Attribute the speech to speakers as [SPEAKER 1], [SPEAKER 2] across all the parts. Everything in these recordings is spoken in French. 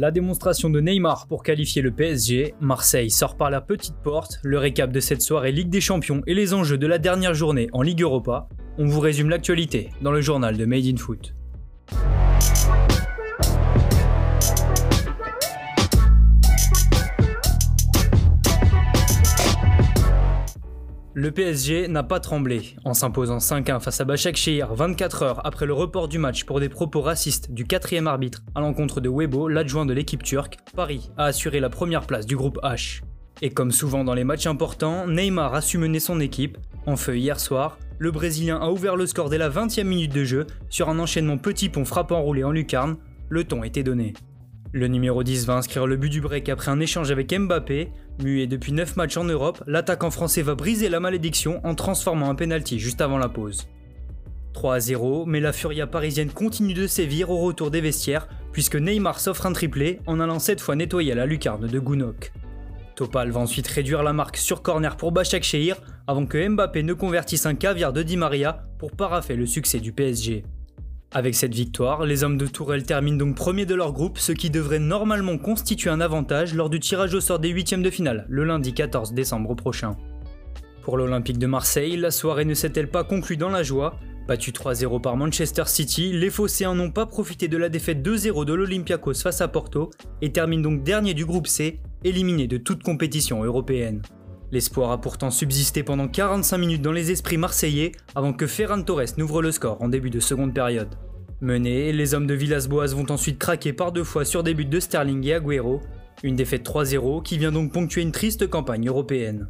[SPEAKER 1] La démonstration de Neymar pour qualifier le PSG, Marseille sort par la petite porte, le récap de cette soirée Ligue des Champions et les enjeux de la dernière journée en Ligue Europa, on vous résume l'actualité dans le journal de Made in Foot. Le PSG n'a pas tremblé en s'imposant 5-1 face à Bachak Shehir 24 heures après le report du match pour des propos racistes du quatrième arbitre à l'encontre de Webo, l'adjoint de l'équipe turque. Paris a assuré la première place du groupe H. Et comme souvent dans les matchs importants, Neymar a su mener son équipe. En feu hier soir, le Brésilien a ouvert le score dès la 20e minute de jeu sur un enchaînement petit pont frappant roulé en lucarne. Le ton était donné. Le numéro 10 va inscrire le but du break après un échange avec Mbappé. Muet depuis 9 matchs en Europe, l'attaquant français va briser la malédiction en transformant un penalty juste avant la pause. 3 à 0, mais la furia parisienne continue de sévir au retour des vestiaires puisque Neymar s'offre un triplé en allant cette fois nettoyer la lucarne de Gounok. Topal va ensuite réduire la marque sur corner pour Bachak Shehir avant que Mbappé ne convertisse un caviar de Di Maria pour paraffer le succès du PSG. Avec cette victoire, les hommes de Tourelle terminent donc premier de leur groupe, ce qui devrait normalement constituer un avantage lors du tirage au sort des huitièmes de finale, le lundi 14 décembre prochain. Pour l'Olympique de Marseille, la soirée ne s'est-elle pas conclue dans la joie? Battu 3-0 par Manchester City, les Phocéens n'ont pas profité de la défaite 2-0 de l'Olympiakos face à Porto et terminent donc dernier du groupe C, éliminé de toute compétition européenne. L'espoir a pourtant subsisté pendant 45 minutes dans les esprits marseillais avant que Ferran Torres n'ouvre le score en début de seconde période. Menés, les hommes de Villas-Boas vont ensuite craquer par deux fois sur des buts de Sterling et Agüero, une défaite 3-0 qui vient donc ponctuer une triste campagne européenne.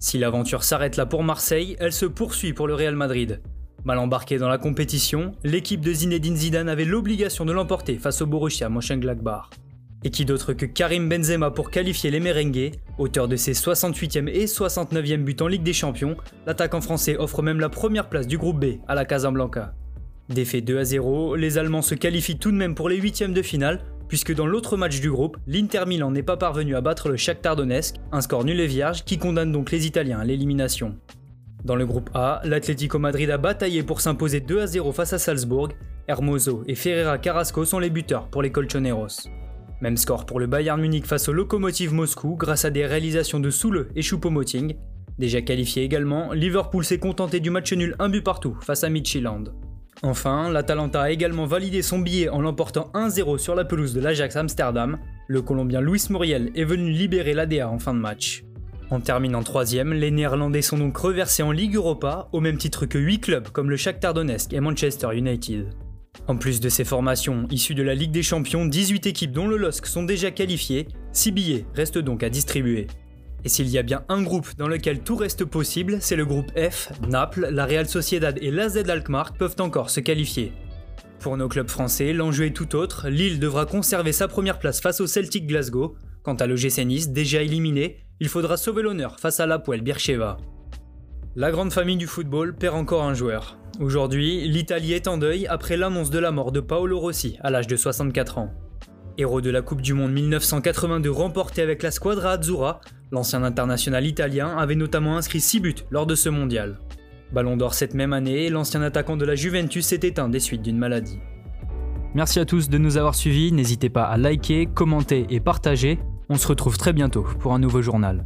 [SPEAKER 1] Si l'aventure s'arrête là pour Marseille, elle se poursuit pour le Real Madrid. Mal embarqué dans la compétition, l'équipe de Zinedine Zidane avait l'obligation de l'emporter face au Borussia Mönchengladbach. Et qui d'autre que Karim Benzema pour qualifier les merengues, auteur de ses 68e et 69e buts en Ligue des Champions, l'attaquant français offre même la première place du groupe B à la Casablanca. Défait 2 à 0, les Allemands se qualifient tout de même pour les huitièmes de finale, puisque dans l'autre match du groupe, l'Inter Milan n'est pas parvenu à battre le Shakhtar Donetsk, un score nul et vierge qui condamne donc les Italiens à l'élimination. Dans le groupe A, l'Atlético Madrid a bataillé pour s'imposer 2 à 0 face à Salzbourg, Hermoso et Ferreira Carrasco sont les buteurs pour les Colchoneros. Même score pour le Bayern Munich face au Lokomotiv Moscou grâce à des réalisations de Soule et Choupo-Moting. Déjà qualifié également, Liverpool s'est contenté du match nul un but partout face à Midtjylland. Enfin, l'Atalanta a également validé son billet en l'emportant 1-0 sur la pelouse de l'Ajax Amsterdam. Le Colombien Luis Muriel est venu libérer l'ADA en fin de match. En terminant troisième, les Néerlandais sont donc reversés en Ligue Europa, au même titre que 8 clubs comme le Shakhtar Donetsk et Manchester United. En plus de ces formations issues de la Ligue des Champions, 18 équipes dont le LOSC sont déjà qualifiées, 6 billets restent donc à distribuer. Et s'il y a bien un groupe dans lequel tout reste possible, c'est le groupe F, Naples, la Real Sociedad et l'AZ Alkmaar peuvent encore se qualifier. Pour nos clubs français, l'enjeu est tout autre, Lille devra conserver sa première place face au Celtic Glasgow. Quant à l'OGC Nice, déjà éliminé, il faudra sauver l'honneur face à l'Apoel Bircheva. La grande famille du football perd encore un joueur. Aujourd'hui, l'Italie est en deuil après l'annonce de la mort de Paolo Rossi à l'âge de 64 ans. Héros de la Coupe du Monde 1982 remportée avec la Squadra Azzurra, l'ancien international italien avait notamment inscrit 6 buts lors de ce mondial. Ballon d'or cette même année, l'ancien attaquant de la Juventus s'est éteint des suites d'une maladie. Merci à tous de nous avoir suivis, n'hésitez pas à liker, commenter et partager. On se retrouve très bientôt pour un nouveau journal.